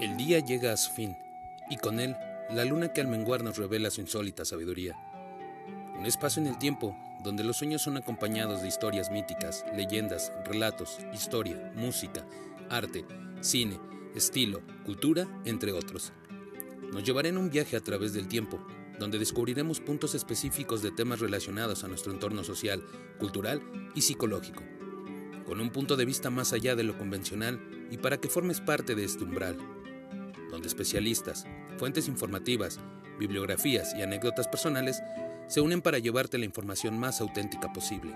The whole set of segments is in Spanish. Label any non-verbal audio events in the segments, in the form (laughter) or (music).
El día llega a su fin, y con él la luna que al menguar nos revela su insólita sabiduría. Un espacio en el tiempo donde los sueños son acompañados de historias míticas, leyendas, relatos, historia, música, arte, cine, estilo, cultura, entre otros. Nos llevará en un viaje a través del tiempo, donde descubriremos puntos específicos de temas relacionados a nuestro entorno social, cultural y psicológico, con un punto de vista más allá de lo convencional y para que formes parte de este umbral donde especialistas, fuentes informativas, bibliografías y anécdotas personales se unen para llevarte la información más auténtica posible.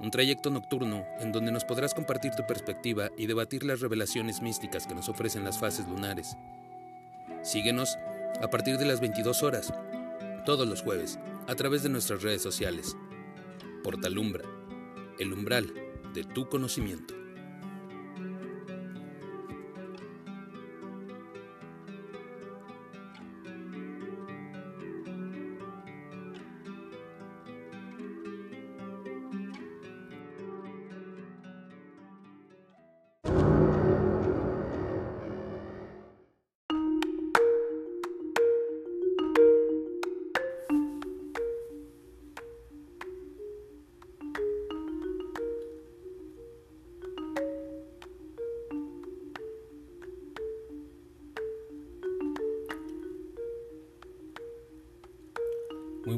Un trayecto nocturno en donde nos podrás compartir tu perspectiva y debatir las revelaciones místicas que nos ofrecen las fases lunares. Síguenos a partir de las 22 horas, todos los jueves, a través de nuestras redes sociales. Portalumbra, el umbral de tu conocimiento.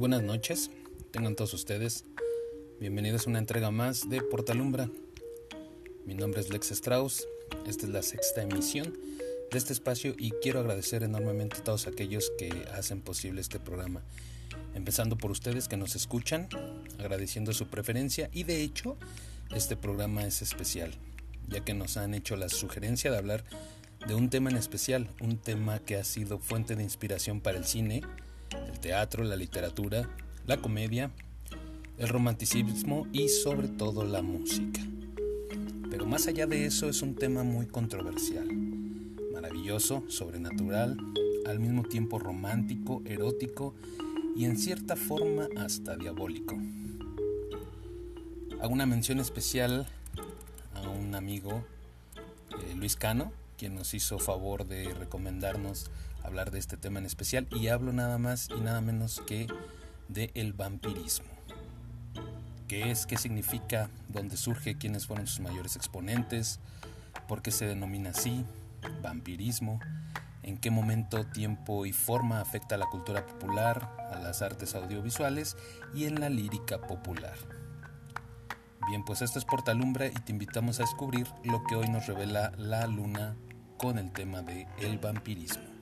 Buenas noches, tengan todos ustedes. Bienvenidos a una entrega más de Portalumbra. Mi nombre es Lex Strauss, esta es la sexta emisión de este espacio y quiero agradecer enormemente a todos aquellos que hacen posible este programa. Empezando por ustedes que nos escuchan, agradeciendo su preferencia y de hecho este programa es especial, ya que nos han hecho la sugerencia de hablar de un tema en especial, un tema que ha sido fuente de inspiración para el cine, teatro, la literatura, la comedia, el romanticismo y sobre todo la música. Pero más allá de eso es un tema muy controversial, maravilloso, sobrenatural, al mismo tiempo romántico, erótico y en cierta forma hasta diabólico. Hago una mención especial a un amigo, eh, Luis Cano, quien nos hizo favor de recomendarnos hablar de este tema en especial y hablo nada más y nada menos que de el vampirismo. ¿Qué es? ¿Qué significa? ¿Dónde surge? ¿Quiénes fueron sus mayores exponentes? ¿Por qué se denomina así? Vampirismo. ¿En qué momento, tiempo y forma afecta a la cultura popular, a las artes audiovisuales y en la lírica popular? Bien, pues esto es Portalumbra y te invitamos a descubrir lo que hoy nos revela la luna con el tema de el vampirismo.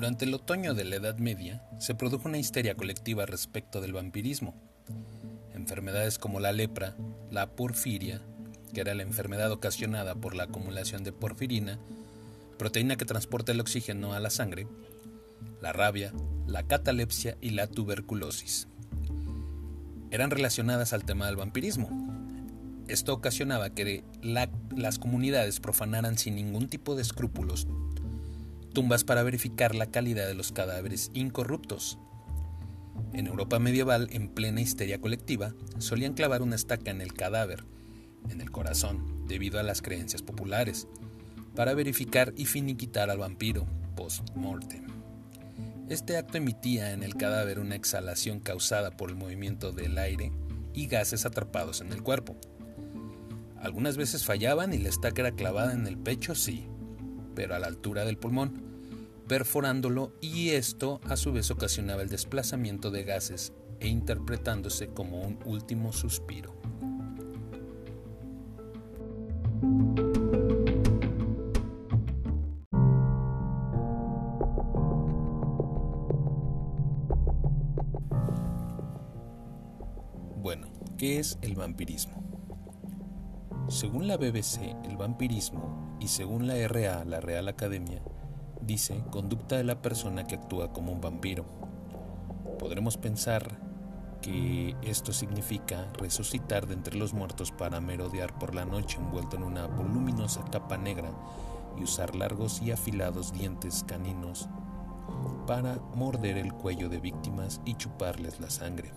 Durante el otoño de la Edad Media se produjo una histeria colectiva respecto del vampirismo. Enfermedades como la lepra, la porfiria, que era la enfermedad ocasionada por la acumulación de porfirina, proteína que transporta el oxígeno a la sangre, la rabia, la catalepsia y la tuberculosis. Eran relacionadas al tema del vampirismo. Esto ocasionaba que las comunidades profanaran sin ningún tipo de escrúpulos tumbas para verificar la calidad de los cadáveres incorruptos. En Europa medieval, en plena histeria colectiva, solían clavar una estaca en el cadáver, en el corazón, debido a las creencias populares, para verificar y finiquitar al vampiro post-mortem. Este acto emitía en el cadáver una exhalación causada por el movimiento del aire y gases atrapados en el cuerpo. Algunas veces fallaban y la estaca era clavada en el pecho, sí, pero a la altura del pulmón, perforándolo y esto a su vez ocasionaba el desplazamiento de gases e interpretándose como un último suspiro. Bueno, ¿qué es el vampirismo? Según la BBC, el vampirismo, y según la RA, la Real Academia, dice conducta de la persona que actúa como un vampiro. Podremos pensar que esto significa resucitar de entre los muertos para merodear por la noche envuelto en una voluminosa capa negra y usar largos y afilados dientes caninos para morder el cuello de víctimas y chuparles la sangre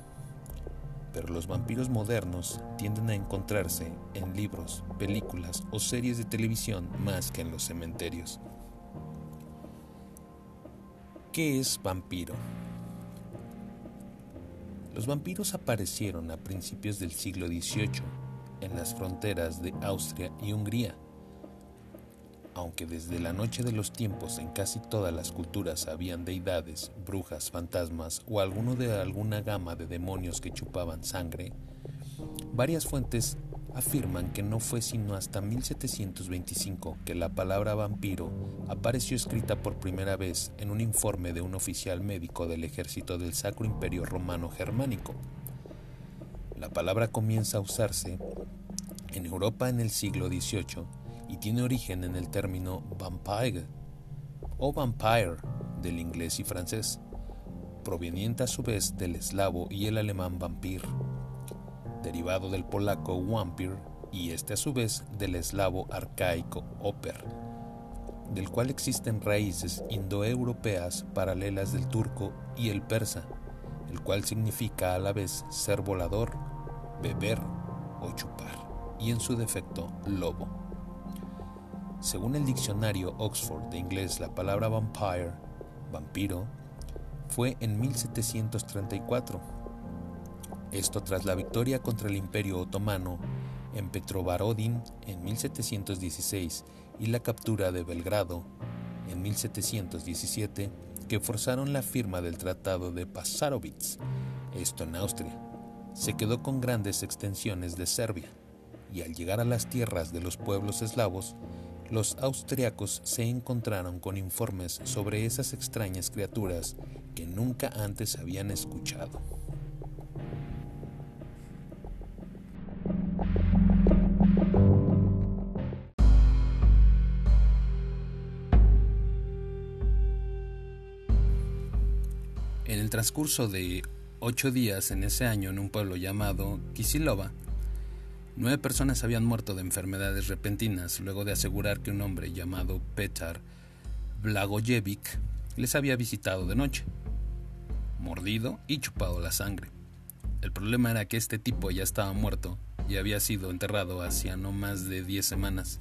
pero los vampiros modernos tienden a encontrarse en libros, películas o series de televisión más que en los cementerios. ¿Qué es vampiro? Los vampiros aparecieron a principios del siglo XVIII en las fronteras de Austria y Hungría aunque desde la noche de los tiempos en casi todas las culturas habían deidades, brujas, fantasmas o alguno de alguna gama de demonios que chupaban sangre, varias fuentes afirman que no fue sino hasta 1725 que la palabra vampiro apareció escrita por primera vez en un informe de un oficial médico del ejército del Sacro Imperio Romano Germánico. La palabra comienza a usarse en Europa en el siglo XVIII y tiene origen en el término vampire o vampire del inglés y francés, proveniente a su vez del eslavo y el alemán vampir, derivado del polaco wampir y este a su vez del eslavo arcaico oper, del cual existen raíces indoeuropeas paralelas del turco y el persa, el cual significa a la vez ser volador, beber o chupar, y en su defecto lobo. Según el diccionario Oxford de inglés, la palabra vampire, vampiro, fue en 1734. Esto tras la victoria contra el Imperio Otomano en Petrovarodin en 1716 y la captura de Belgrado en 1717 que forzaron la firma del Tratado de Pasarovitz, esto en Austria. Se quedó con grandes extensiones de Serbia y al llegar a las tierras de los pueblos eslavos los austriacos se encontraron con informes sobre esas extrañas criaturas que nunca antes habían escuchado. En el transcurso de ocho días en ese año en un pueblo llamado Kisilova, Nueve personas habían muerto de enfermedades repentinas luego de asegurar que un hombre llamado Petar Blagojevic les había visitado de noche, mordido y chupado la sangre. El problema era que este tipo ya estaba muerto y había sido enterrado hacía no más de diez semanas.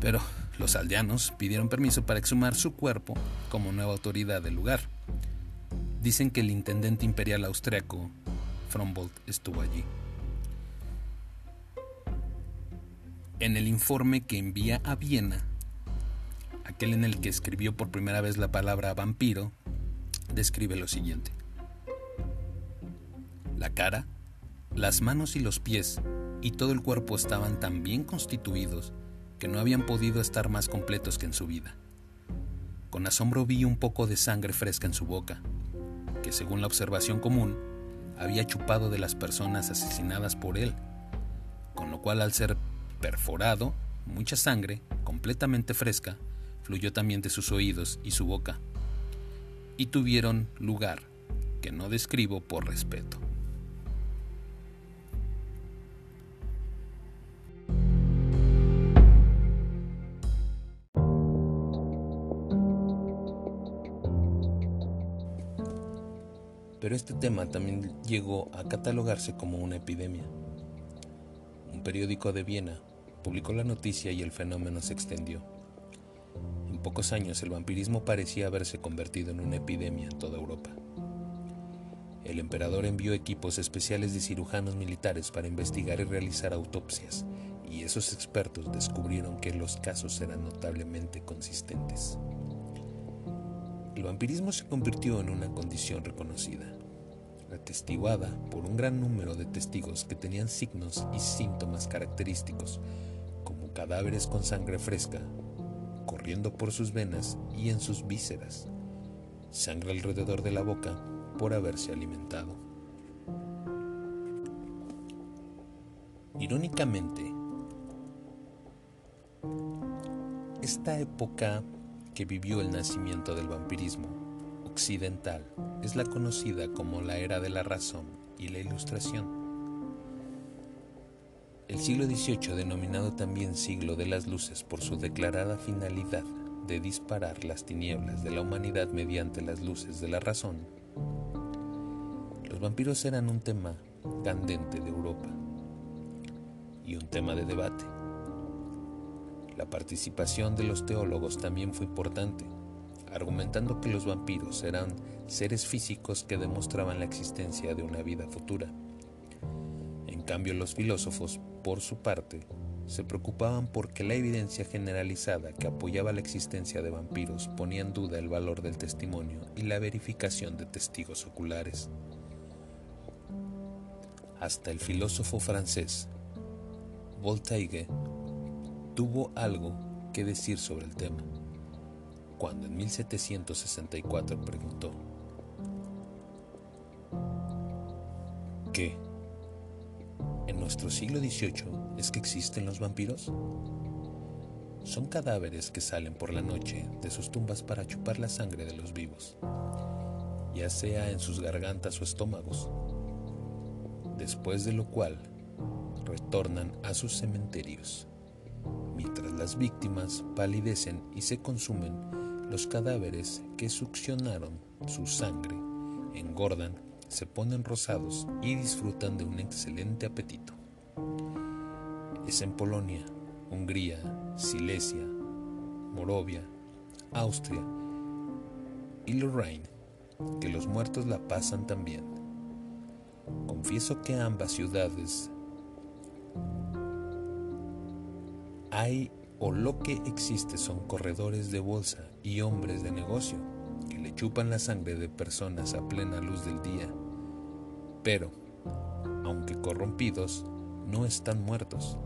Pero los aldeanos pidieron permiso para exhumar su cuerpo como nueva autoridad del lugar. Dicen que el intendente imperial austriaco, Frombold, estuvo allí. En el informe que envía a Viena, aquel en el que escribió por primera vez la palabra vampiro, describe lo siguiente. La cara, las manos y los pies y todo el cuerpo estaban tan bien constituidos que no habían podido estar más completos que en su vida. Con asombro vi un poco de sangre fresca en su boca, que según la observación común, había chupado de las personas asesinadas por él, con lo cual al ser perforado, mucha sangre, completamente fresca, fluyó también de sus oídos y su boca, y tuvieron lugar que no describo por respeto. Pero este tema también llegó a catalogarse como una epidemia. Periódico de Viena publicó la noticia y el fenómeno se extendió. En pocos años el vampirismo parecía haberse convertido en una epidemia en toda Europa. El emperador envió equipos especiales de cirujanos militares para investigar y realizar autopsias, y esos expertos descubrieron que los casos eran notablemente consistentes. El vampirismo se convirtió en una condición reconocida, atestiguada por un gran número de testigos que tenían signos y síntomas característicos, como cadáveres con sangre fresca, corriendo por sus venas y en sus vísceras, sangre alrededor de la boca por haberse alimentado. Irónicamente, esta época que vivió el nacimiento del vampirismo occidental es la conocida como la era de la razón y la ilustración. El siglo XVIII, denominado también siglo de las luces por su declarada finalidad de disparar las tinieblas de la humanidad mediante las luces de la razón, los vampiros eran un tema candente de Europa y un tema de debate. La participación de los teólogos también fue importante, argumentando que los vampiros eran seres físicos que demostraban la existencia de una vida futura. En cambio, los filósofos, por su parte, se preocupaban porque la evidencia generalizada que apoyaba la existencia de vampiros ponía en duda el valor del testimonio y la verificación de testigos oculares. Hasta el filósofo francés Voltaire tuvo algo que decir sobre el tema, cuando en 1764 preguntó, ¿qué? ¿En nuestro siglo XVIII es que existen los vampiros? Son cadáveres que salen por la noche de sus tumbas para chupar la sangre de los vivos, ya sea en sus gargantas o estómagos, después de lo cual retornan a sus cementerios mientras las víctimas palidecen y se consumen, los cadáveres que succionaron su sangre engordan, se ponen rosados y disfrutan de un excelente apetito. Es en Polonia, Hungría, Silesia, Morovia, Austria y Lorraine que los muertos la pasan también. Confieso que ambas ciudades hay o lo que existe son corredores de bolsa y hombres de negocio que le chupan la sangre de personas a plena luz del día. Pero, aunque corrompidos, no están muertos.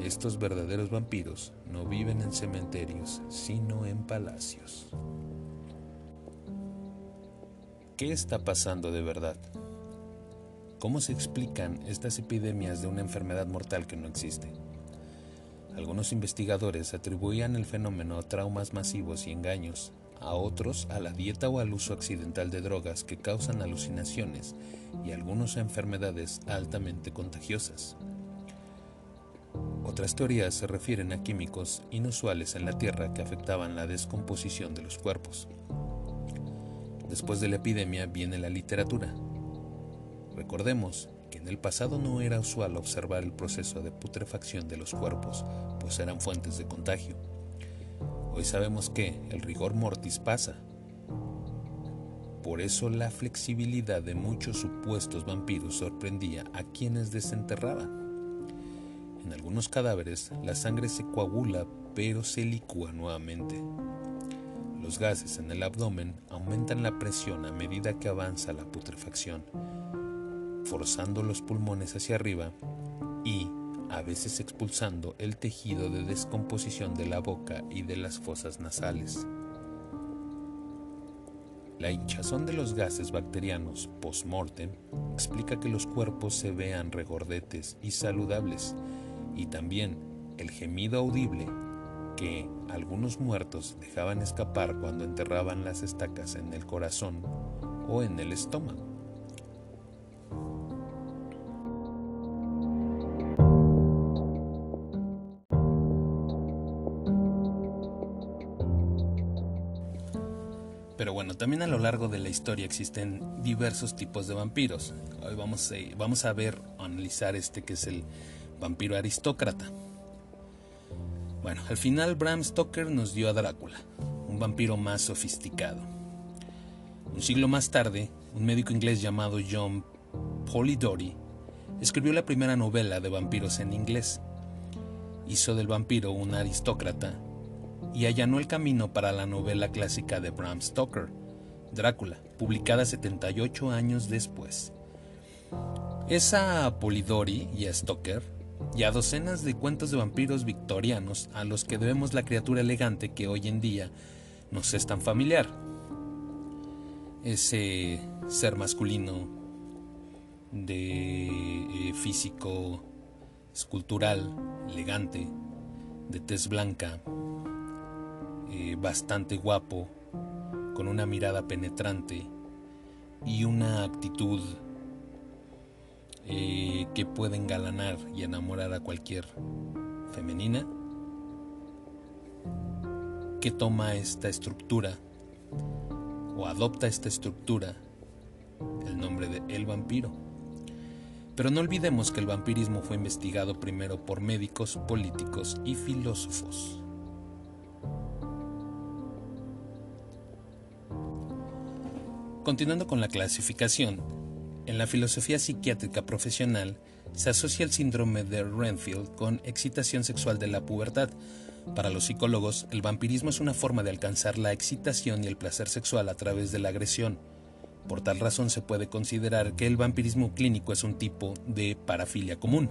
Estos verdaderos vampiros no viven en cementerios, sino en palacios. ¿Qué está pasando de verdad? ¿Cómo se explican estas epidemias de una enfermedad mortal que no existe? Algunos investigadores atribuían el fenómeno a traumas masivos y engaños, a otros a la dieta o al uso accidental de drogas que causan alucinaciones y algunos a enfermedades altamente contagiosas. Otras teorías se refieren a químicos inusuales en la Tierra que afectaban la descomposición de los cuerpos. Después de la epidemia viene la literatura. Recordemos en el pasado no era usual observar el proceso de putrefacción de los cuerpos, pues eran fuentes de contagio. Hoy sabemos que el rigor mortis pasa. Por eso la flexibilidad de muchos supuestos vampiros sorprendía a quienes desenterraban. En algunos cadáveres la sangre se coagula pero se licúa nuevamente. Los gases en el abdomen aumentan la presión a medida que avanza la putrefacción forzando los pulmones hacia arriba y a veces expulsando el tejido de descomposición de la boca y de las fosas nasales. La hinchazón de los gases bacterianos post-mortem explica que los cuerpos se vean regordetes y saludables, y también el gemido audible que algunos muertos dejaban escapar cuando enterraban las estacas en el corazón o en el estómago. También a lo largo de la historia existen diversos tipos de vampiros. Hoy vamos a, vamos a ver, analizar este que es el vampiro aristócrata. Bueno, al final Bram Stoker nos dio a Drácula, un vampiro más sofisticado. Un siglo más tarde, un médico inglés llamado John Polidori escribió la primera novela de vampiros en inglés. Hizo del vampiro un aristócrata y allanó el camino para la novela clásica de Bram Stoker, Drácula, publicada 78 años después. Esa Polidori y a Stoker y a docenas de cuentos de vampiros victorianos a los que debemos la criatura elegante que hoy en día nos es tan familiar. Ese ser masculino de eh, físico escultural, elegante, de tez blanca, eh, bastante guapo, con una mirada penetrante y una actitud eh, que puede engalanar y enamorar a cualquier femenina, que toma esta estructura o adopta esta estructura el nombre de el vampiro. Pero no olvidemos que el vampirismo fue investigado primero por médicos, políticos y filósofos. Continuando con la clasificación, en la filosofía psiquiátrica profesional se asocia el síndrome de Renfield con excitación sexual de la pubertad. Para los psicólogos, el vampirismo es una forma de alcanzar la excitación y el placer sexual a través de la agresión. Por tal razón se puede considerar que el vampirismo clínico es un tipo de parafilia común.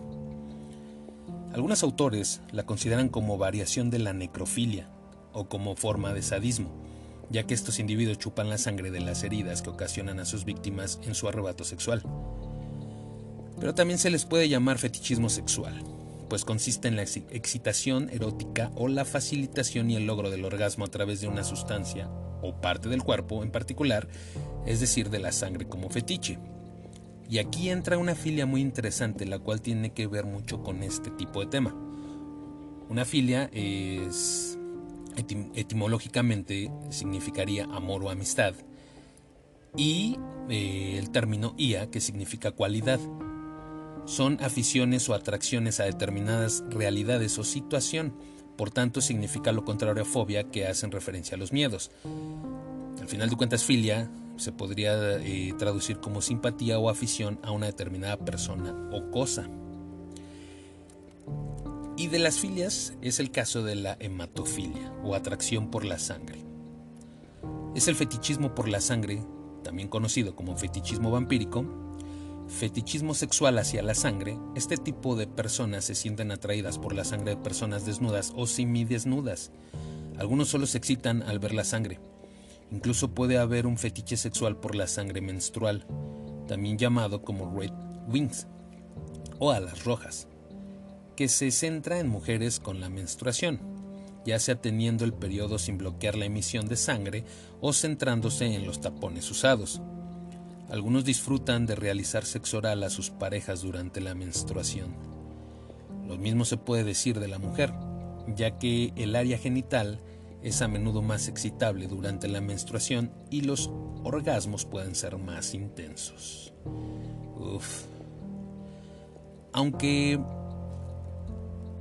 Algunos autores la consideran como variación de la necrofilia o como forma de sadismo ya que estos individuos chupan la sangre de las heridas que ocasionan a sus víctimas en su arrebato sexual. Pero también se les puede llamar fetichismo sexual, pues consiste en la excitación erótica o la facilitación y el logro del orgasmo a través de una sustancia o parte del cuerpo en particular, es decir, de la sangre como fetiche. Y aquí entra una filia muy interesante, la cual tiene que ver mucho con este tipo de tema. Una filia es etimológicamente significaría amor o amistad, y eh, el término ia, que significa cualidad. Son aficiones o atracciones a determinadas realidades o situación, por tanto significa lo contrario a fobia, que hacen referencia a los miedos. Al final de cuentas, filia se podría eh, traducir como simpatía o afición a una determinada persona o cosa. Y de las filias es el caso de la hematofilia o atracción por la sangre. Es el fetichismo por la sangre, también conocido como fetichismo vampírico, fetichismo sexual hacia la sangre. Este tipo de personas se sienten atraídas por la sangre de personas desnudas o semidesnudas. Algunos solo se excitan al ver la sangre. Incluso puede haber un fetiche sexual por la sangre menstrual, también llamado como red wings o alas rojas que se centra en mujeres con la menstruación, ya sea teniendo el periodo sin bloquear la emisión de sangre o centrándose en los tapones usados. Algunos disfrutan de realizar sexo oral a sus parejas durante la menstruación. Lo mismo se puede decir de la mujer, ya que el área genital es a menudo más excitable durante la menstruación y los orgasmos pueden ser más intensos. Uf. Aunque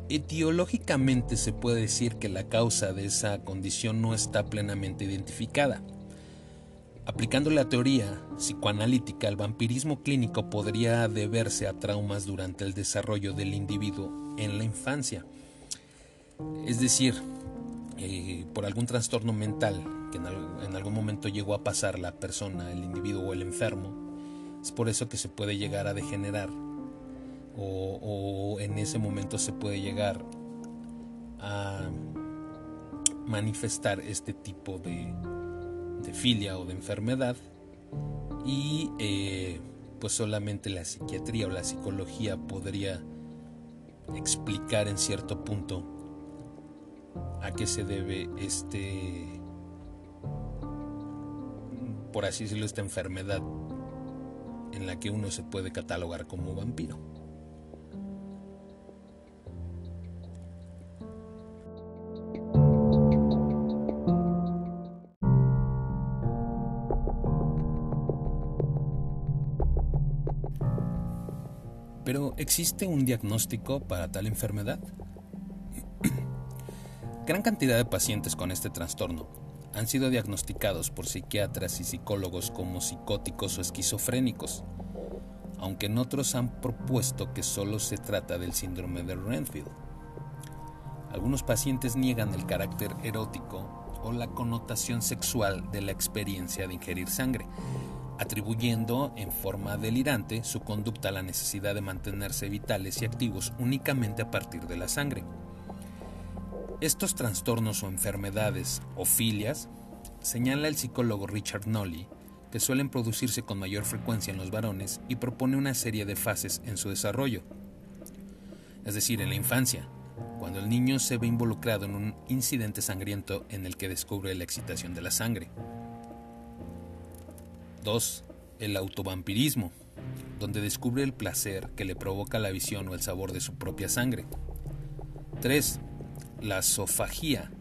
Etiológicamente se puede decir que la causa de esa condición no está plenamente identificada. Aplicando la teoría psicoanalítica, el vampirismo clínico podría deberse a traumas durante el desarrollo del individuo en la infancia. Es decir, eh, por algún trastorno mental que en algún momento llegó a pasar la persona, el individuo o el enfermo. Es por eso que se puede llegar a degenerar o, en ese momento se puede llegar a manifestar este tipo de, de filia o de enfermedad y eh, pues solamente la psiquiatría o la psicología podría explicar en cierto punto a qué se debe este por así decirlo esta enfermedad en la que uno se puede catalogar como vampiro. Pero ¿existe un diagnóstico para tal enfermedad? (clears throat) Gran cantidad de pacientes con este trastorno han sido diagnosticados por psiquiatras y psicólogos como psicóticos o esquizofrénicos, aunque en otros han propuesto que solo se trata del síndrome de Renfield. Algunos pacientes niegan el carácter erótico o la connotación sexual de la experiencia de ingerir sangre, atribuyendo en forma delirante su conducta a la necesidad de mantenerse vitales y activos únicamente a partir de la sangre. Estos trastornos o enfermedades o filias, señala el psicólogo Richard Nolly, que suelen producirse con mayor frecuencia en los varones y propone una serie de fases en su desarrollo. Es decir, en la infancia, cuando el niño se ve involucrado en un incidente sangriento en el que descubre la excitación de la sangre. 2. El autovampirismo, donde descubre el placer que le provoca la visión o el sabor de su propia sangre. 3. La sofagía,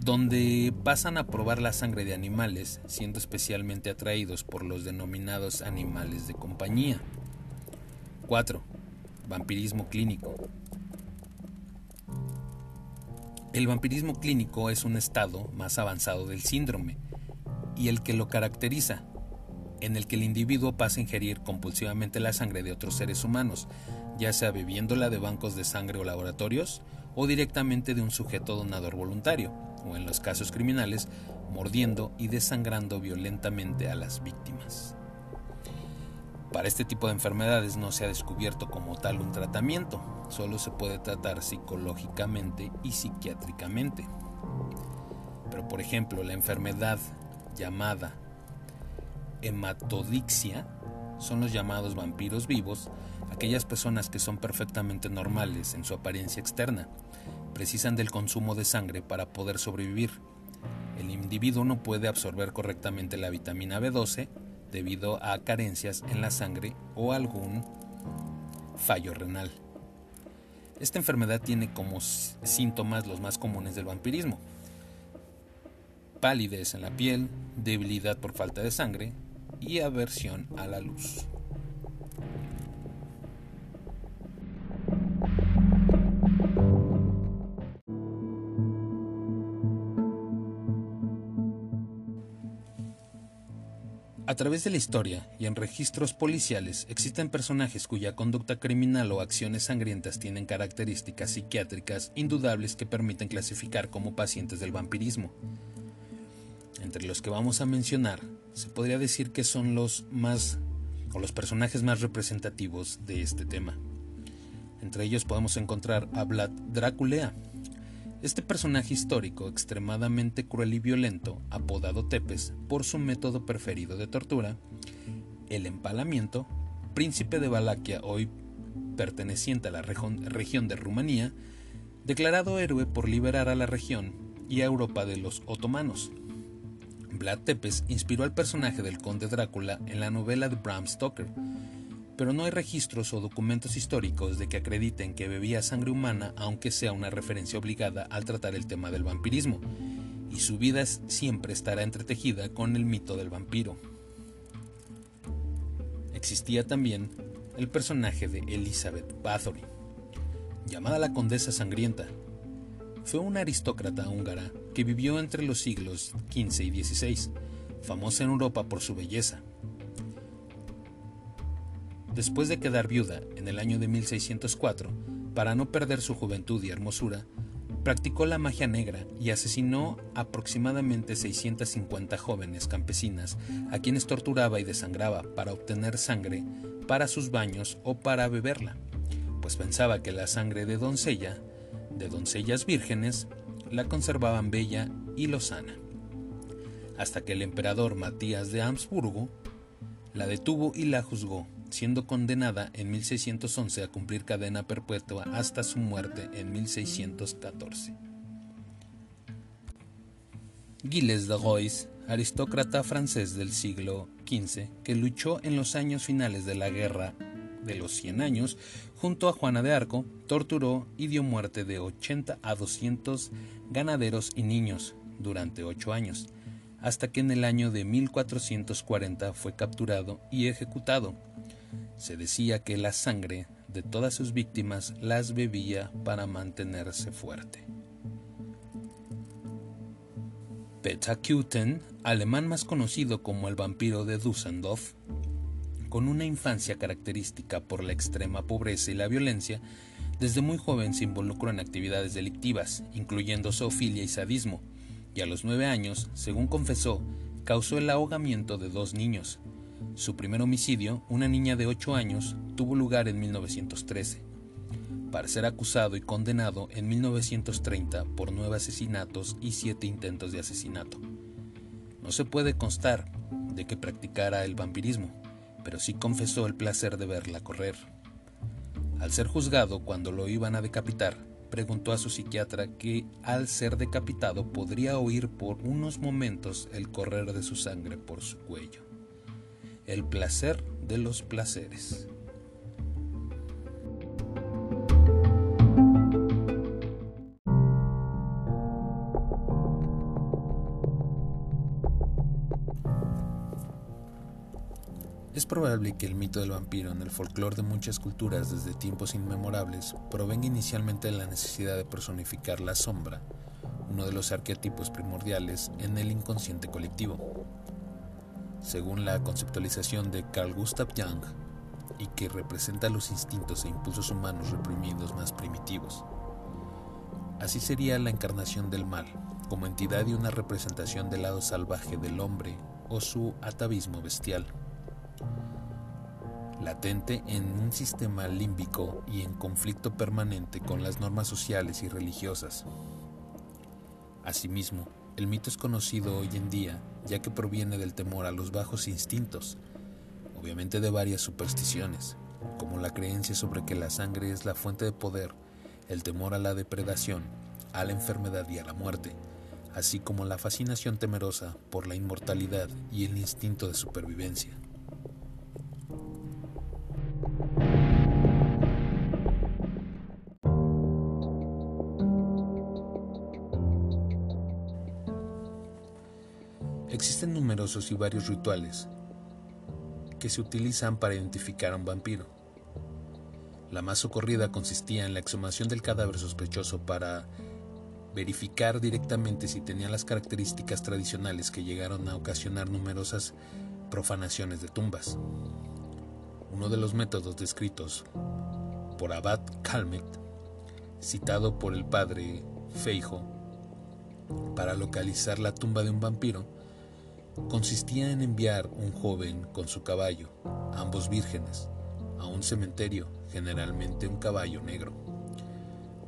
donde pasan a probar la sangre de animales, siendo especialmente atraídos por los denominados animales de compañía. 4. Vampirismo clínico. El vampirismo clínico es un estado más avanzado del síndrome, y el que lo caracteriza, en el que el individuo pasa a ingerir compulsivamente la sangre de otros seres humanos, ya sea bebiéndola de bancos de sangre o laboratorios, o directamente de un sujeto donador voluntario, o en los casos criminales, mordiendo y desangrando violentamente a las víctimas. Para este tipo de enfermedades no se ha descubierto como tal un tratamiento, solo se puede tratar psicológicamente y psiquiátricamente. Pero por ejemplo, la enfermedad llamada hematodixia son los llamados vampiros vivos, aquellas personas que son perfectamente normales en su apariencia externa, precisan del consumo de sangre para poder sobrevivir. El individuo no puede absorber correctamente la vitamina B12 debido a carencias en la sangre o algún fallo renal. Esta enfermedad tiene como síntomas los más comunes del vampirismo, palidez en la piel, debilidad por falta de sangre y aversión a la luz. A través de la historia y en registros policiales existen personajes cuya conducta criminal o acciones sangrientas tienen características psiquiátricas indudables que permiten clasificar como pacientes del vampirismo. Entre los que vamos a mencionar, se podría decir que son los más o los personajes más representativos de este tema. Entre ellos podemos encontrar a Vlad Drácula, este personaje histórico extremadamente cruel y violento, apodado Tepes por su método preferido de tortura, el empalamiento, príncipe de Valaquia, hoy perteneciente a la región de Rumanía, declarado héroe por liberar a la región y a Europa de los otomanos. Vlad Tepes inspiró al personaje del conde Drácula en la novela de Bram Stoker, pero no hay registros o documentos históricos de que acrediten que bebía sangre humana aunque sea una referencia obligada al tratar el tema del vampirismo, y su vida siempre estará entretejida con el mito del vampiro. Existía también el personaje de Elizabeth Bathory, llamada la Condesa Sangrienta. Fue una aristócrata húngara que vivió entre los siglos XV y XVI, famosa en Europa por su belleza. Después de quedar viuda en el año de 1604, para no perder su juventud y hermosura, practicó la magia negra y asesinó aproximadamente 650 jóvenes campesinas a quienes torturaba y desangraba para obtener sangre para sus baños o para beberla, pues pensaba que la sangre de doncella, de doncellas vírgenes, la conservaban bella y lozana. hasta que el emperador Matías de Habsburgo la detuvo y la juzgó, siendo condenada en 1611 a cumplir cadena perpetua hasta su muerte en 1614. Gilles de Royce, aristócrata francés del siglo XV, que luchó en los años finales de la Guerra de los Cien Años junto a Juana de Arco, torturó y dio muerte de 80 a 200 ganaderos y niños durante ocho años, hasta que en el año de 1440 fue capturado y ejecutado. Se decía que la sangre de todas sus víctimas las bebía para mantenerse fuerte. Peter Kuten, alemán más conocido como el vampiro de Dusseldorf, con una infancia característica por la extrema pobreza y la violencia, desde muy joven se involucró en actividades delictivas, incluyendo zoofilia y sadismo, y a los nueve años, según confesó, causó el ahogamiento de dos niños. Su primer homicidio, una niña de ocho años, tuvo lugar en 1913, para ser acusado y condenado en 1930 por nueve asesinatos y siete intentos de asesinato. No se puede constar de que practicara el vampirismo, pero sí confesó el placer de verla correr. Al ser juzgado cuando lo iban a decapitar, preguntó a su psiquiatra que al ser decapitado podría oír por unos momentos el correr de su sangre por su cuello. El placer de los placeres. Es probable que el mito del vampiro en el folclore de muchas culturas desde tiempos inmemorables provenga inicialmente de la necesidad de personificar la sombra, uno de los arquetipos primordiales en el inconsciente colectivo. Según la conceptualización de Carl Gustav Jung, y que representa los instintos e impulsos humanos reprimidos más primitivos. Así sería la encarnación del mal, como entidad y una representación del lado salvaje del hombre o su atavismo bestial latente en un sistema límbico y en conflicto permanente con las normas sociales y religiosas. Asimismo, el mito es conocido hoy en día ya que proviene del temor a los bajos instintos, obviamente de varias supersticiones, como la creencia sobre que la sangre es la fuente de poder, el temor a la depredación, a la enfermedad y a la muerte, así como la fascinación temerosa por la inmortalidad y el instinto de supervivencia. Y varios rituales que se utilizan para identificar a un vampiro. La más socorrida consistía en la exhumación del cadáver sospechoso para verificar directamente si tenía las características tradicionales que llegaron a ocasionar numerosas profanaciones de tumbas. Uno de los métodos descritos por Abad Calmet, citado por el padre Feijo, para localizar la tumba de un vampiro, consistía en enviar un joven con su caballo, ambos vírgenes, a un cementerio, generalmente un caballo negro.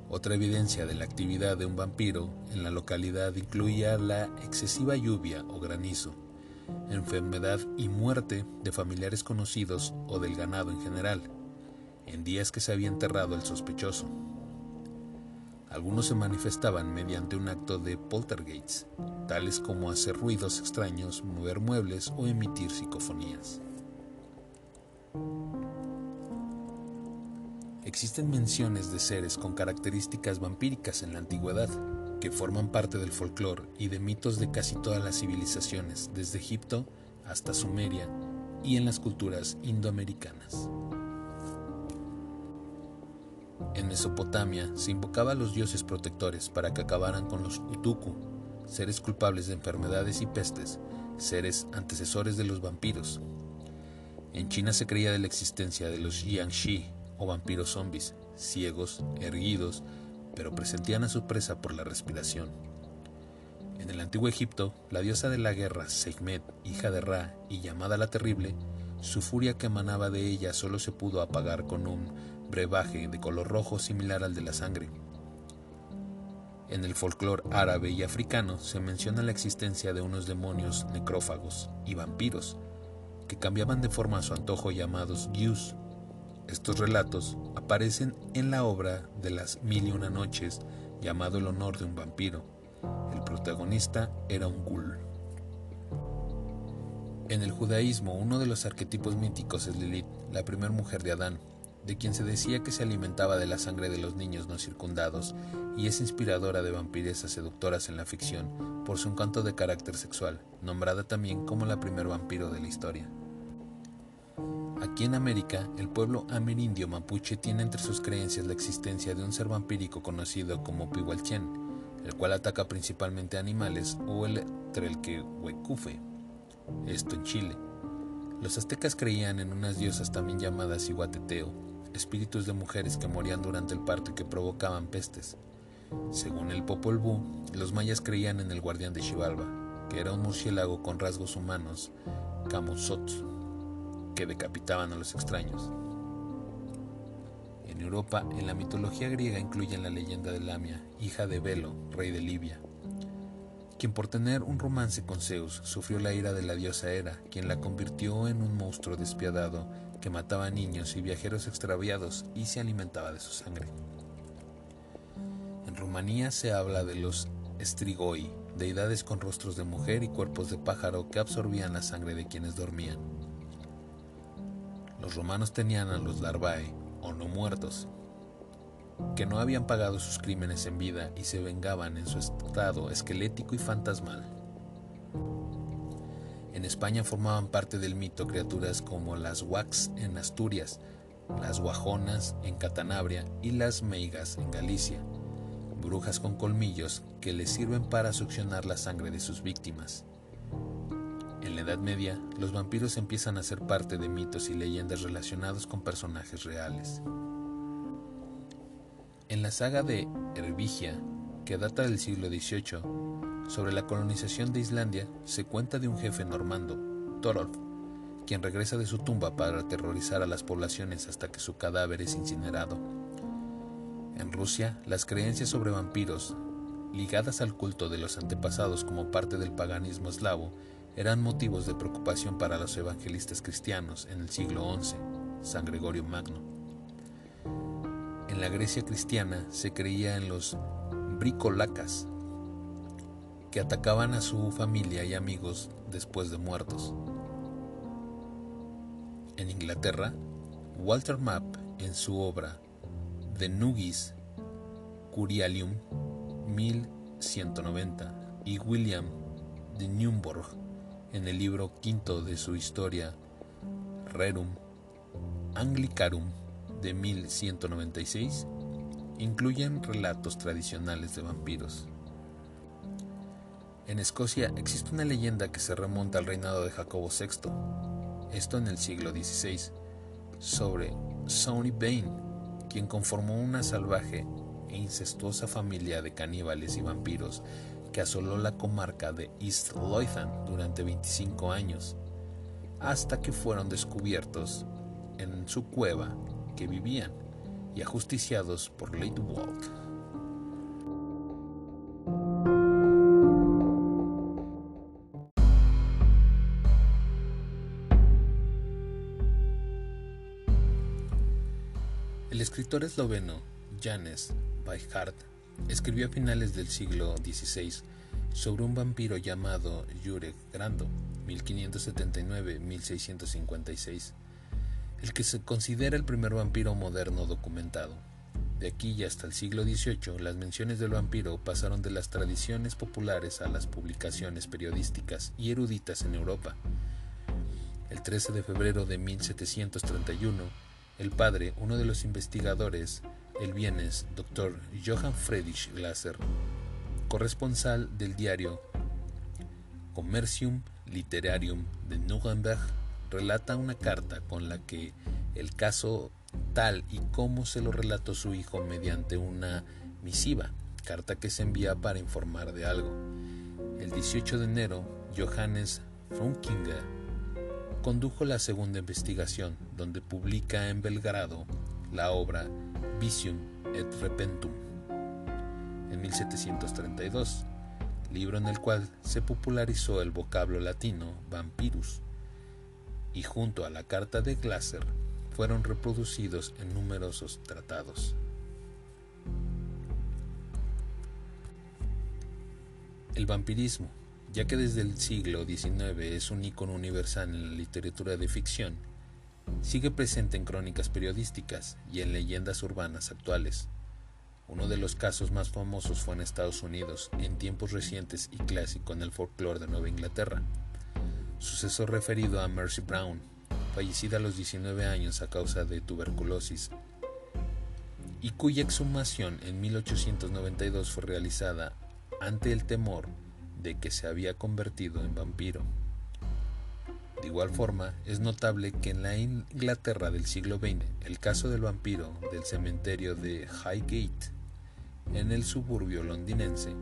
Otra evidencia de la actividad de un vampiro en la localidad incluía la excesiva lluvia o granizo, enfermedad y muerte de familiares conocidos o del ganado en general, en días que se había enterrado el sospechoso. Algunos se manifestaban mediante un acto de poltergeist, tales como hacer ruidos extraños, mover muebles o emitir psicofonías. Existen menciones de seres con características vampíricas en la antigüedad, que forman parte del folclore y de mitos de casi todas las civilizaciones, desde Egipto hasta Sumeria y en las culturas indoamericanas. En Mesopotamia se invocaba a los dioses protectores para que acabaran con los Utuku, seres culpables de enfermedades y pestes, seres antecesores de los vampiros. En China se creía de la existencia de los Yangshi o vampiros zombies, ciegos, erguidos, pero presentían a su presa por la respiración. En el antiguo Egipto, la diosa de la guerra, Sekhmet, hija de Ra y llamada la Terrible, su furia que emanaba de ella solo se pudo apagar con un brebaje de color rojo similar al de la sangre. En el folclore árabe y africano se menciona la existencia de unos demonios necrófagos y vampiros que cambiaban de forma a su antojo llamados gyus. Estos relatos aparecen en la obra de las Mil y Una Noches llamado El honor de un vampiro. El protagonista era un ghoul. En el judaísmo, uno de los arquetipos míticos es Lilith, la primera mujer de Adán, de quien se decía que se alimentaba de la sangre de los niños no circundados y es inspiradora de vampiresas seductoras en la ficción por su encanto de carácter sexual, nombrada también como la primer vampiro de la historia. Aquí en América, el pueblo amerindio mapuche tiene entre sus creencias la existencia de un ser vampírico conocido como Pihualchen, el cual ataca principalmente animales, o el Trelquehuecufe, esto en Chile. Los aztecas creían en unas diosas también llamadas Iguateteo, espíritus de mujeres que morían durante el parto y que provocaban pestes. Según el Popol Vuh, los mayas creían en el guardián de Xibalba, que era un murciélago con rasgos humanos, Camusot, que decapitaban a los extraños. En Europa, en la mitología griega incluyen la leyenda de Lamia, hija de Velo, rey de Libia, quien por tener un romance con Zeus sufrió la ira de la diosa Hera, quien la convirtió en un monstruo despiadado que mataba niños y viajeros extraviados y se alimentaba de su sangre. En Rumanía se habla de los strigoi, deidades con rostros de mujer y cuerpos de pájaro que absorbían la sangre de quienes dormían. Los romanos tenían a los larvae, o no muertos, que no habían pagado sus crímenes en vida y se vengaban en su estado esquelético y fantasmal. En España formaban parte del mito criaturas como las Wax en Asturias, las Guajonas en Catanabria y las Meigas en Galicia, brujas con colmillos que les sirven para succionar la sangre de sus víctimas. En la Edad Media, los vampiros empiezan a ser parte de mitos y leyendas relacionados con personajes reales. En la saga de Ervigia, que data del siglo XVIII, sobre la colonización de Islandia, se cuenta de un jefe normando, Thorolf, quien regresa de su tumba para aterrorizar a las poblaciones hasta que su cadáver es incinerado. En Rusia, las creencias sobre vampiros, ligadas al culto de los antepasados como parte del paganismo eslavo, eran motivos de preocupación para los evangelistas cristianos en el siglo XI, San Gregorio Magno. En la Grecia cristiana se creía en los bricolacas, que atacaban a su familia y amigos después de muertos. En Inglaterra, Walter Mapp, en su obra The Nugis Curialium 1190 y William de Newburgh en el libro quinto de su historia Rerum Anglicarum de 1196 incluyen relatos tradicionales de vampiros. En Escocia existe una leyenda que se remonta al reinado de Jacobo VI, esto en el siglo XVI, sobre Sonny Bain, quien conformó una salvaje e incestuosa familia de caníbales y vampiros que asoló la comarca de East Lothian durante 25 años, hasta que fueron descubiertos en su cueva que vivían y ajusticiados por Lady Walt. Escritor esloveno Janes Weihart escribió a finales del siglo XVI sobre un vampiro llamado Jurek Grando, 1579-1656 el que se considera el primer vampiro moderno documentado. De aquí y hasta el siglo XVIII, las menciones del vampiro pasaron de las tradiciones populares a las publicaciones periodísticas y eruditas en Europa. El 13 de febrero de 1731, el padre, uno de los investigadores, el bienes, Dr. Johann Friedrich Glasser, corresponsal del diario Commercium Literarium de Nuremberg, relata una carta con la que el caso tal y como se lo relató su hijo mediante una misiva, carta que se envía para informar de algo. El 18 de enero, Johannes Frunkinger condujo la segunda investigación, donde publica en Belgrado la obra Visium et Repentum. en 1732, libro en el cual se popularizó el vocablo latino vampirus, y junto a la carta de Glasser fueron reproducidos en numerosos tratados. El vampirismo, ya que desde el siglo XIX es un icono universal en la literatura de ficción, sigue presente en crónicas periodísticas y en leyendas urbanas actuales. Uno de los casos más famosos fue en Estados Unidos, en tiempos recientes y clásico en el folclore de Nueva Inglaterra. Suceso referido a Mercy Brown, fallecida a los 19 años a causa de tuberculosis, y cuya exhumación en 1892 fue realizada ante el temor de que se había convertido en vampiro. De igual forma, es notable que en la Inglaterra del siglo XX, el caso del vampiro del cementerio de Highgate, en el suburbio londinense,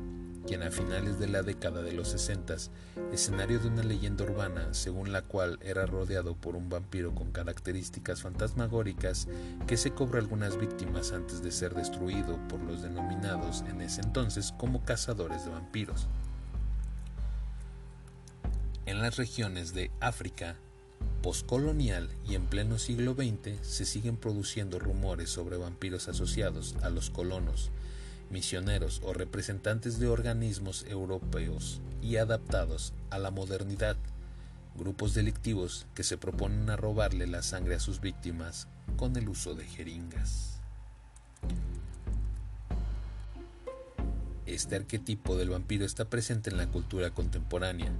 quien a finales de la década de los 60, escenario de una leyenda urbana según la cual era rodeado por un vampiro con características fantasmagóricas que se cobra algunas víctimas antes de ser destruido por los denominados en ese entonces como cazadores de vampiros. En las regiones de África postcolonial y en pleno siglo XX se siguen produciendo rumores sobre vampiros asociados a los colonos, misioneros o representantes de organismos europeos y adaptados a la modernidad, grupos delictivos que se proponen a robarle la sangre a sus víctimas con el uso de jeringas. Este arquetipo del vampiro está presente en la cultura contemporánea,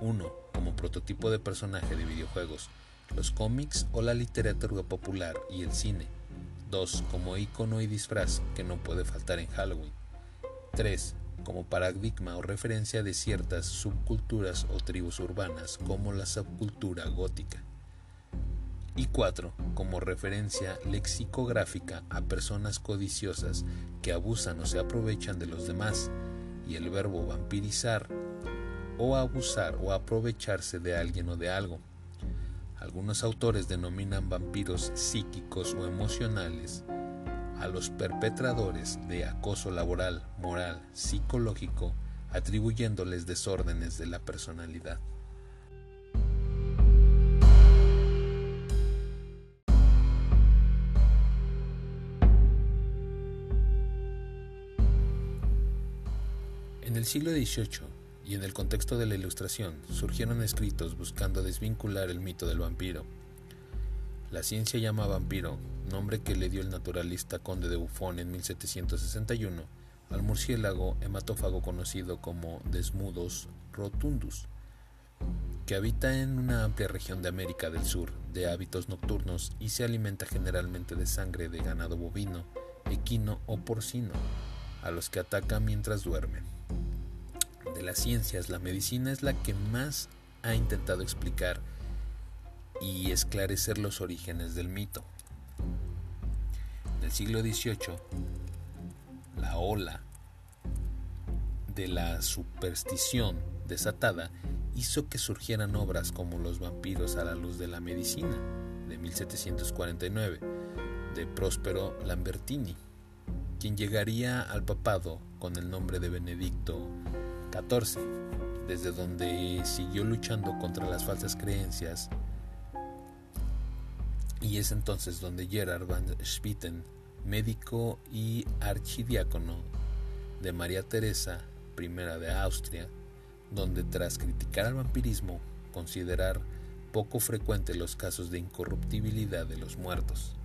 1. Como prototipo de personaje de videojuegos, los cómics o la literatura popular y el cine. 2. Como icono y disfraz que no puede faltar en Halloween. 3. Como paradigma o referencia de ciertas subculturas o tribus urbanas como la subcultura gótica. Y 4. Como referencia lexicográfica a personas codiciosas que abusan o se aprovechan de los demás. Y el verbo vampirizar o abusar o aprovecharse de alguien o de algo. Algunos autores denominan vampiros psíquicos o emocionales a los perpetradores de acoso laboral, moral, psicológico, atribuyéndoles desórdenes de la personalidad. En el siglo XVIII, y en el contexto de la Ilustración surgieron escritos buscando desvincular el mito del vampiro. La ciencia llama vampiro, nombre que le dio el naturalista conde de Buffon en 1761 al murciélago hematófago conocido como Desmudus rotundus, que habita en una amplia región de América del Sur, de hábitos nocturnos y se alimenta generalmente de sangre de ganado bovino, equino o porcino, a los que ataca mientras duermen de las ciencias, la medicina es la que más ha intentado explicar y esclarecer los orígenes del mito. En el siglo XVIII, la ola de la superstición desatada hizo que surgieran obras como Los vampiros a la luz de la medicina, de 1749, de Próspero Lambertini, quien llegaría al papado con el nombre de Benedicto 14, desde donde siguió luchando contra las falsas creencias. Y es entonces donde Gerard van Spitten, médico y archidiácono de María Teresa I de Austria, donde tras criticar al vampirismo, considerar poco frecuente los casos de incorruptibilidad de los muertos.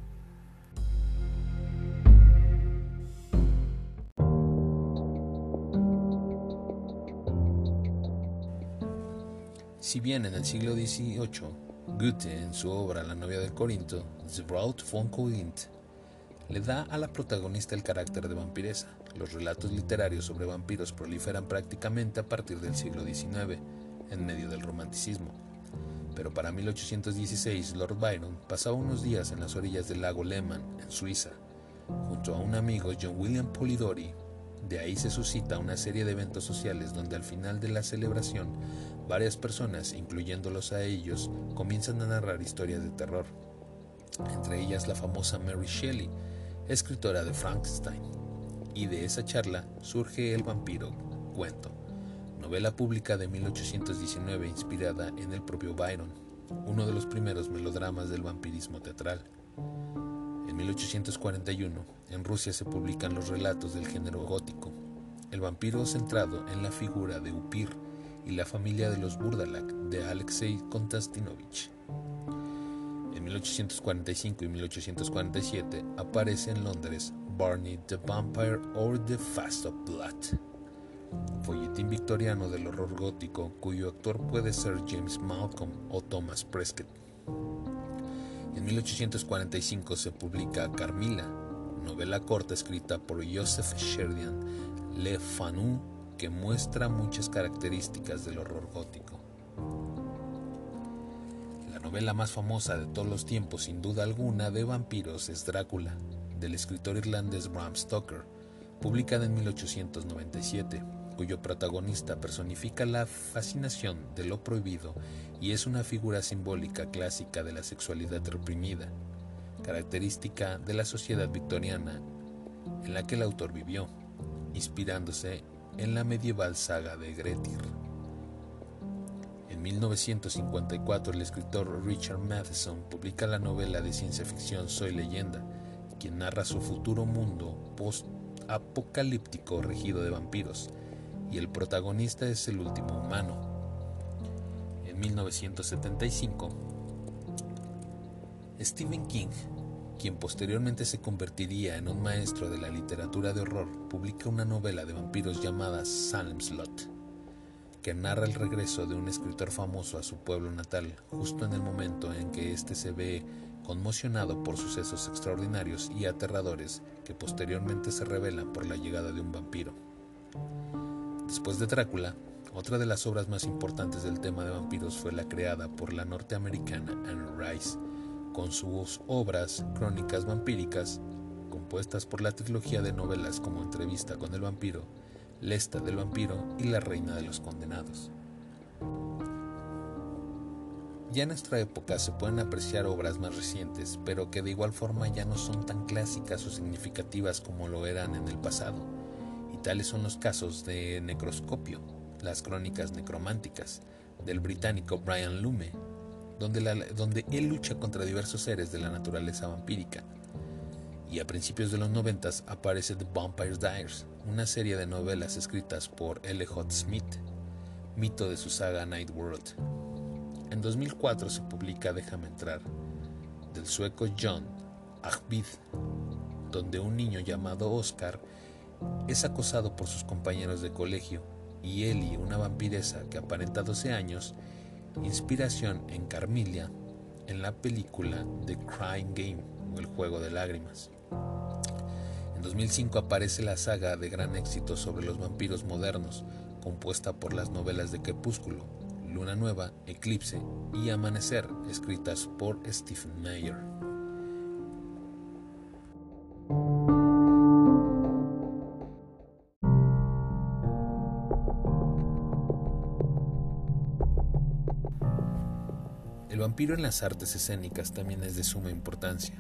Si bien en el siglo XVIII, Goethe, en su obra La novia del Corinto, The Braut von Corinth, le da a la protagonista el carácter de vampiresa. Los relatos literarios sobre vampiros proliferan prácticamente a partir del siglo XIX, en medio del romanticismo. Pero para 1816, Lord Byron pasaba unos días en las orillas del lago Lehmann, en Suiza, junto a un amigo John William Polidori. De ahí se suscita una serie de eventos sociales donde al final de la celebración Varias personas, incluyéndolos a ellos, comienzan a narrar historias de terror, entre ellas la famosa Mary Shelley, escritora de Frankenstein. y de esa charla surge El vampiro, cuento, novela pública de 1819 inspirada en el propio Byron, uno de los primeros melodramas del vampirismo teatral. En 1841, en Rusia se publican los relatos del género gótico, el vampiro centrado en la figura de Upir y la familia de los Burdalak de Alexei Konstantinovich. En 1845 y 1847 aparece en Londres Barney the Vampire or the Fast of Blood, folletín victoriano del horror gótico cuyo actor puede ser James Malcolm o Thomas Prescott. En 1845 se publica Carmilla, novela corta escrita por Joseph Sheridan Le Fanu que muestra muchas características del horror gótico. La novela más famosa de todos los tiempos, sin duda alguna, de vampiros es Drácula, del escritor irlandés Bram Stoker, publicada en 1897, cuyo protagonista personifica la fascinación de lo prohibido y es una figura simbólica clásica de la sexualidad reprimida, característica de la sociedad victoriana en la que el autor vivió, inspirándose en la medieval saga de Grettir. En 1954 el escritor Richard Matheson publica la novela de ciencia ficción Soy leyenda, quien narra su futuro mundo post-apocalíptico regido de vampiros, y el protagonista es el último humano. En 1975, Stephen King, quien posteriormente se convertiría en un maestro de la literatura de horror, publica una novela de vampiros llamada Salem's Lot, que narra el regreso de un escritor famoso a su pueblo natal, justo en el momento en que éste se ve conmocionado por sucesos extraordinarios y aterradores que posteriormente se revelan por la llegada de un vampiro. Después de Drácula, otra de las obras más importantes del tema de vampiros fue la creada por la norteamericana Anne Rice, con sus obras crónicas vampíricas, compuestas por la trilogía de novelas como Entrevista con el vampiro, Lesta del vampiro y La reina de los condenados. Ya en nuestra época se pueden apreciar obras más recientes, pero que de igual forma ya no son tan clásicas o significativas como lo eran en el pasado, tales son los casos de Necroscopio, las crónicas necrománticas, del británico Brian Lume, donde, él lucha contra diversos seres de la naturaleza vampírica. Y a principios de los noventas aparece The Vampire's Diaries, una serie de novelas escritas por L. Hot Smith, mito de su saga Night World, en 2004 se publica Déjame entrar, del sueco John Ajvid, donde un niño llamado Oscar es acosado por sus compañeros de colegio y Ellie, una vampiresa que aparenta 12 años, inspiración en Carmilla en la película The Crying Game o El Juego de Lágrimas. En 2005 aparece la saga de gran éxito sobre los vampiros modernos, compuesta por las novelas de Crepúsculo, Luna Nueva, Eclipse y Amanecer, escritas por Stephen Meyer. Vampiro en las artes escénicas también es de suma importancia.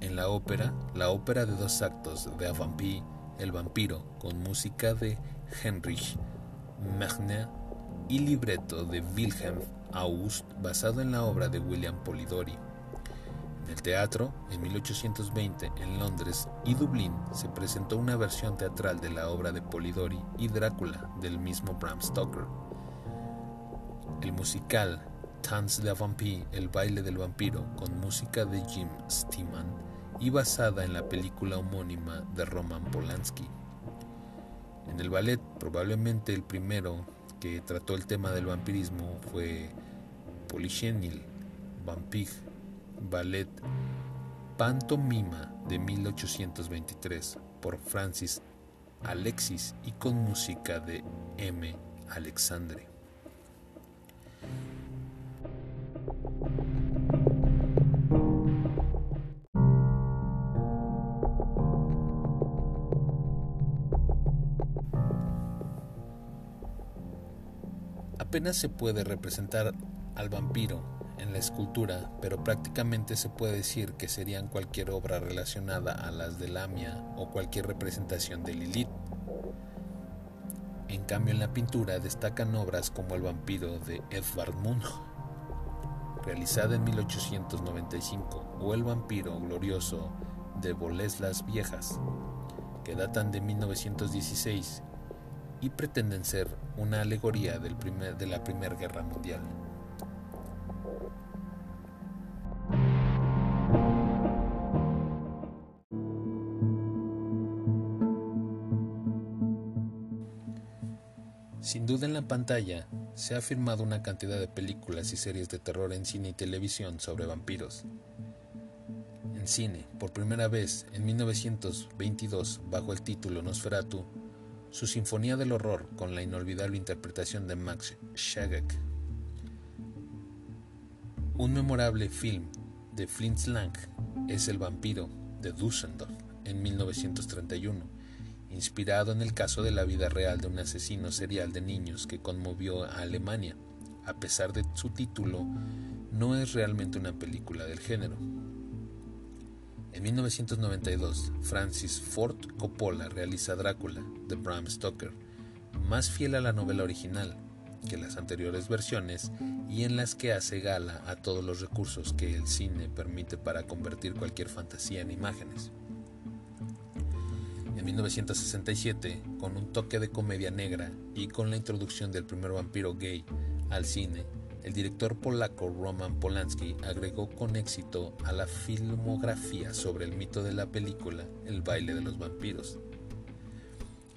En la ópera, la ópera de dos actos de Vampire, El vampiro, con música de Heinrich Magner y libreto de Wilhelm August basado en la obra de William Polidori. En el teatro, en 1820, en Londres y Dublín, se presentó una versión teatral de la obra de Polidori y Drácula del mismo Bram Stoker. El musical Tanz de Vampire, El baile del vampiro, con música de Jim Steinman y basada en la película homónima de Roman Polanski. En el ballet, probablemente el primero que trató el tema del vampirismo fue Polichinelle, Vampig, Ballet, Pantomima de 1823 por Francis Alexis y con música de M. Alexandre. Apenas se puede representar al vampiro en la escultura, pero prácticamente se puede decir que serían cualquier obra relacionada a las de Lamia o cualquier representación de Lilith. En cambio, en la pintura destacan obras como El vampiro de Edvard Munch, realizada en 1895, o El vampiro glorioso de Boleslas Viejas, que datan de 1916 y pretenden ser una alegoría del primer, de la Primera Guerra Mundial. Sin duda en la pantalla se ha firmado una cantidad de películas y series de terror en cine y televisión sobre vampiros. En cine, por primera vez en 1922, bajo el título Nosferatu, su Sinfonía del Horror con la inolvidable interpretación de Max Schreck. Un memorable film de Flint Lang es El vampiro de Düsseldorf en 1931, inspirado en el caso de la vida real de un asesino serial de niños que conmovió a Alemania. A pesar de su título, no es realmente una película del género. En 1992, Francis Ford Coppola realiza Drácula, de Bram Stoker, más fiel a la novela original que las anteriores versiones y en las que hace gala a todos los recursos que el cine permite para convertir cualquier fantasía en imágenes. En 1967, con un toque de comedia negra y con la introducción del primer vampiro gay al cine, el director polaco Roman Polanski agregó con éxito a la filmografía sobre el mito de la película El baile de los vampiros.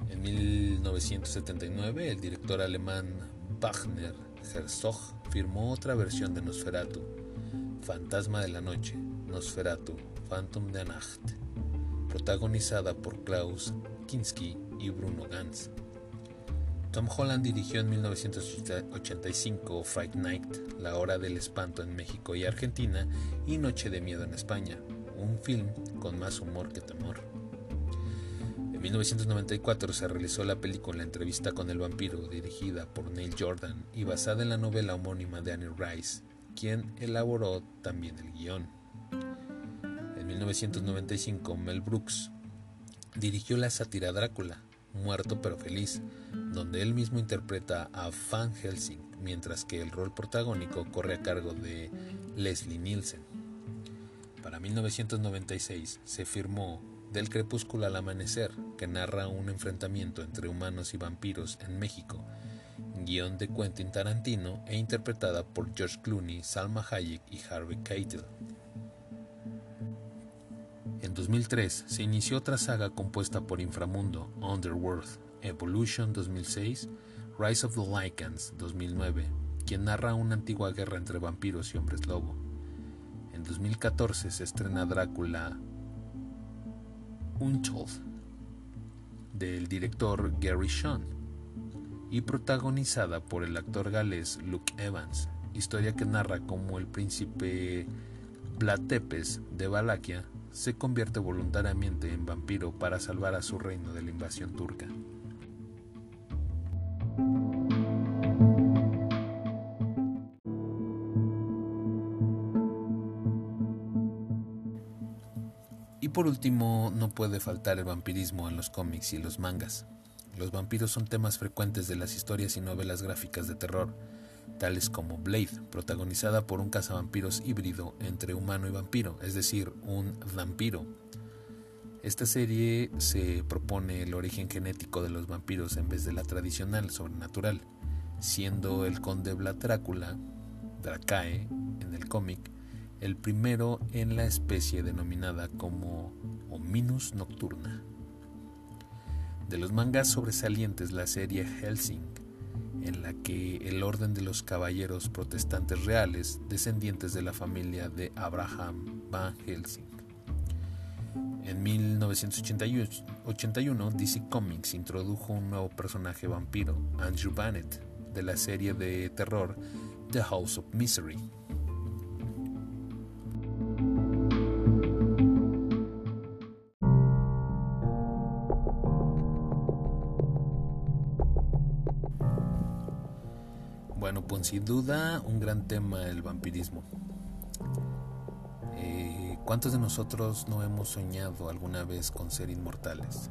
En 1979, el director alemán Wagner Herzog firmó otra versión de Nosferatu, Fantasma de la Noche, Nosferatu, Phantom der Nacht, protagonizada por Klaus Kinski y Bruno Ganz. Tom Holland dirigió en 1985 Fright Night, La Hora del Espanto en México y Argentina, y Noche de Miedo en España, un film con más humor que temor. En 1994 se realizó la película Entrevista con el vampiro, dirigida por Neil Jordan y basada en la novela homónima de Annie Rice, quien elaboró también el guion. En 1995 Mel Brooks dirigió la sátira Drácula, Muerto pero feliz, donde él mismo interpreta a Van Helsing, mientras que el rol protagónico corre a cargo de Leslie Nielsen. Para 1996 se firmó Del crepúsculo al amanecer, que narra un enfrentamiento entre humanos y vampiros en México, guion de Quentin Tarantino e interpretada por George Clooney, Salma Hayek y Harvey Keitel. En 2003 se inició otra saga compuesta por Inframundo, Underworld, Evolution 2006, Rise of the Lycans 2009, quien narra una antigua guerra entre vampiros y hombres lobo. En 2014 se estrena Drácula Untold del director Gary Sean y protagonizada por el actor galés Luke Evans, historia que narra cómo el príncipe Platepes de Valaquia se convierte voluntariamente en vampiro para salvar a su reino de la invasión turca. Y por último, no puede faltar el vampirismo en los cómics y los mangas. Los vampiros son temas frecuentes de las historias y novelas gráficas de terror, tales como Blade, protagonizada por un cazavampiros híbrido entre humano y vampiro, es decir, un vampiro. Esta serie se propone el origen genético de los vampiros en vez de la tradicional sobrenatural, siendo el conde Vlad Drácula, Dracae, en el cómic, el primero en la especie denominada como Hominus nocturna. De los mangas sobresalientes la serie Helsing, en la que el orden de los caballeros protestantes reales, descendientes de la familia de Abraham Van Helsing. En 1981, DC Comics introdujo un nuevo personaje vampiro, Andrew Bannett, de la serie de terror The House of Misery. Bueno, pues sin duda un gran tema el vampirismo. Eh, ¿Cuántos de nosotros no hemos soñado alguna vez con ser inmortales?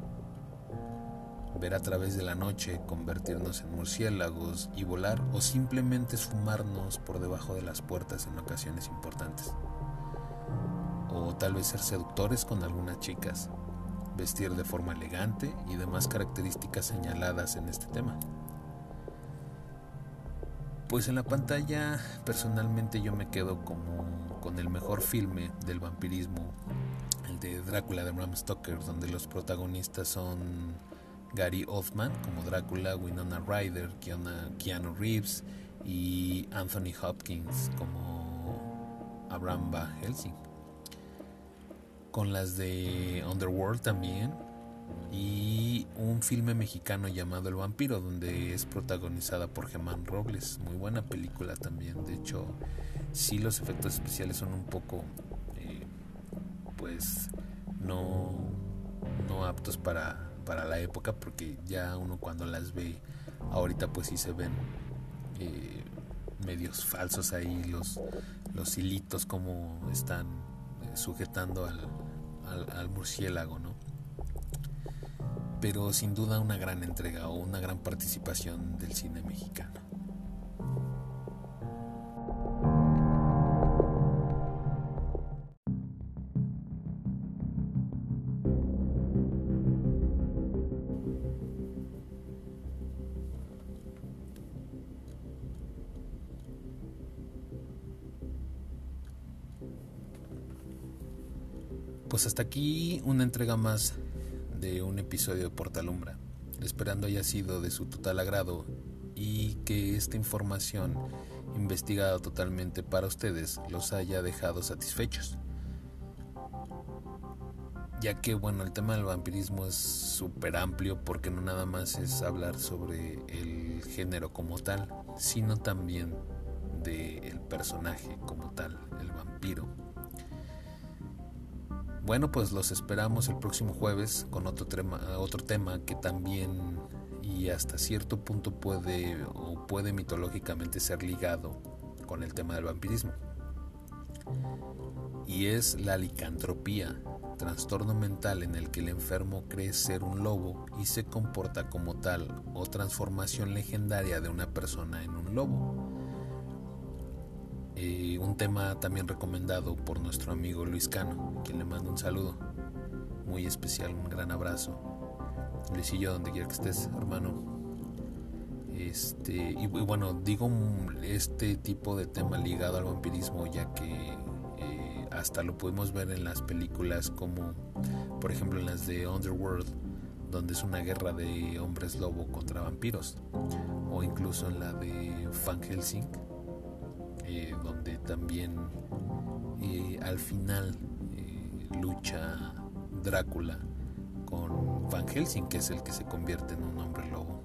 Ver a través de la noche, convertirnos en murciélagos y volar o simplemente esfumarnos por debajo de las puertas en ocasiones importantes. O tal vez ser seductores con algunas chicas, vestir de forma elegante y demás características señaladas en este tema. Pues en la pantalla personalmente yo me quedo como con el mejor filme del vampirismo, el de Drácula de Bram Stoker, donde los protagonistas son Gary Oldman como Drácula, Winona Ryder, Keanu Reeves y Anthony Hopkins como Abraham Van Helsing. Con las de Underworld también, y un filme mexicano llamado El vampiro donde es protagonizada por Germán Robles, muy buena película también, de hecho sí los efectos especiales son un poco eh, pues no, no aptos para, para la época porque ya uno cuando las ve ahorita pues sí se ven eh, medios falsos ahí los, los hilitos como están eh, sujetando al, al murciélago. Pero sin duda una gran entrega o una gran participación del cine mexicano. Pues hasta aquí una entrega más episodio de Portalumbra, esperando haya sido de su total agrado y que esta información investigada totalmente para ustedes los haya dejado satisfechos. Ya que bueno, el tema del vampirismo es súper amplio porque no nada más es hablar sobre el género como tal, sino también del personaje como tal, el vampiro. Bueno, pues los esperamos el próximo jueves con otro tema, otro tema que también y hasta cierto punto puede o puede mitológicamente ser ligado con el tema del vampirismo. Y es la licantropía, trastorno mental en el que el enfermo cree ser un lobo y se comporta como tal o transformación legendaria de una persona en un lobo. Eh, un tema también recomendado por nuestro amigo Luis Cano, quien le mando un saludo muy especial, un gran abrazo. Luisillo, donde quiera que estés, hermano. Este, y, bueno, digo este tipo de tema ligado al vampirismo, ya que eh, hasta lo podemos ver en las películas como, por ejemplo, en las de Underworld, donde es una guerra de hombres lobo contra vampiros, o incluso en la de Van Helsing, eh, donde también eh, al final eh, lucha Drácula con Van Helsing, que es el que se convierte en un hombre lobo.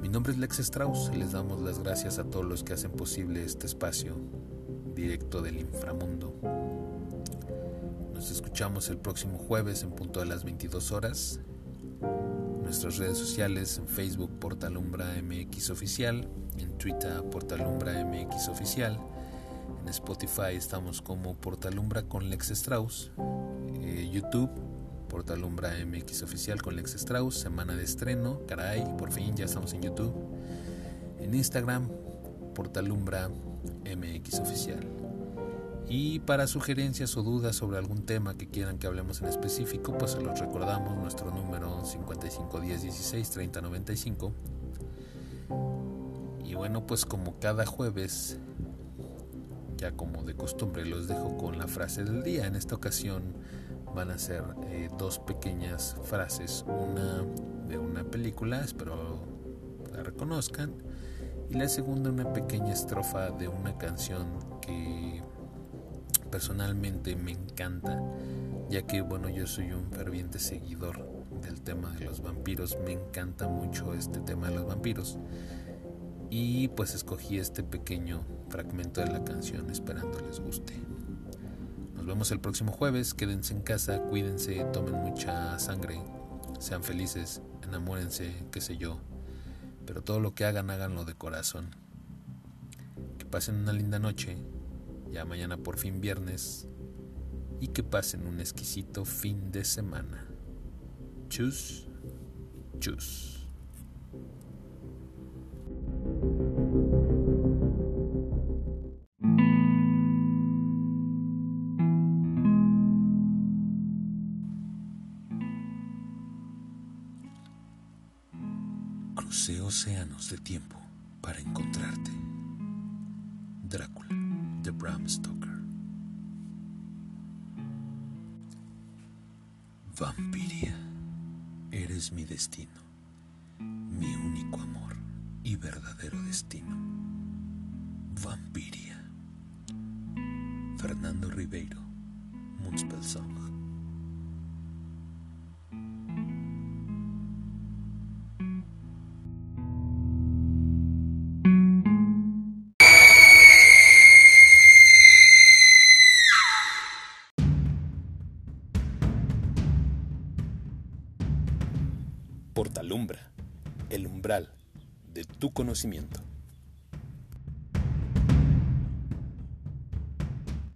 Mi nombre es Lex Strauss y les damos las gracias a todos los que hacen posible este espacio directo del inframundo. Nos escuchamos el próximo jueves en punto de las 22 horas. Nuestras redes sociales en Facebook Portalumbra MX Oficial en Twitter Portalumbra MX Oficial, en Spotify estamos como Portalumbra con Lex Strauss, eh, YouTube Portalumbra MX Oficial con Lex Strauss, semana de estreno, caray, por fin ya estamos en YouTube, en Instagram Portalumbra MX Oficial. Y para sugerencias o dudas sobre algún tema que quieran que hablemos en específico, pues se los recordamos nuestro número 5510 16 30 95 y bueno, pues como cada jueves, ya como de costumbre, los dejo con la frase del día. En esta ocasión van a ser eh, dos pequeñas frases, una de una película, espero la reconozcan, y la segunda una pequeña estrofa de una canción que personalmente me encanta, ya que bueno, yo soy un ferviente seguidor del tema de los vampiros, me encanta mucho este tema de los vampiros y pues escogí este pequeño fragmento de la canción esperando les guste. Nos vemos el próximo jueves, quédense en casa, cuídense, tomen mucha sangre, sean felices, enamórense, qué sé yo. pero todo lo que hagan, háganlo de corazón. Que pasen una linda noche, ya mañana por fin viernes, y que pasen un exquisito fin de semana. Chus, chus. Crucé océanos de tiempo para encontrarte. Vampiria, eres mi destino, mi único amor y verdadero destino. Vampiria. Fernando Ribeiro, Moonspell tu conocimiento.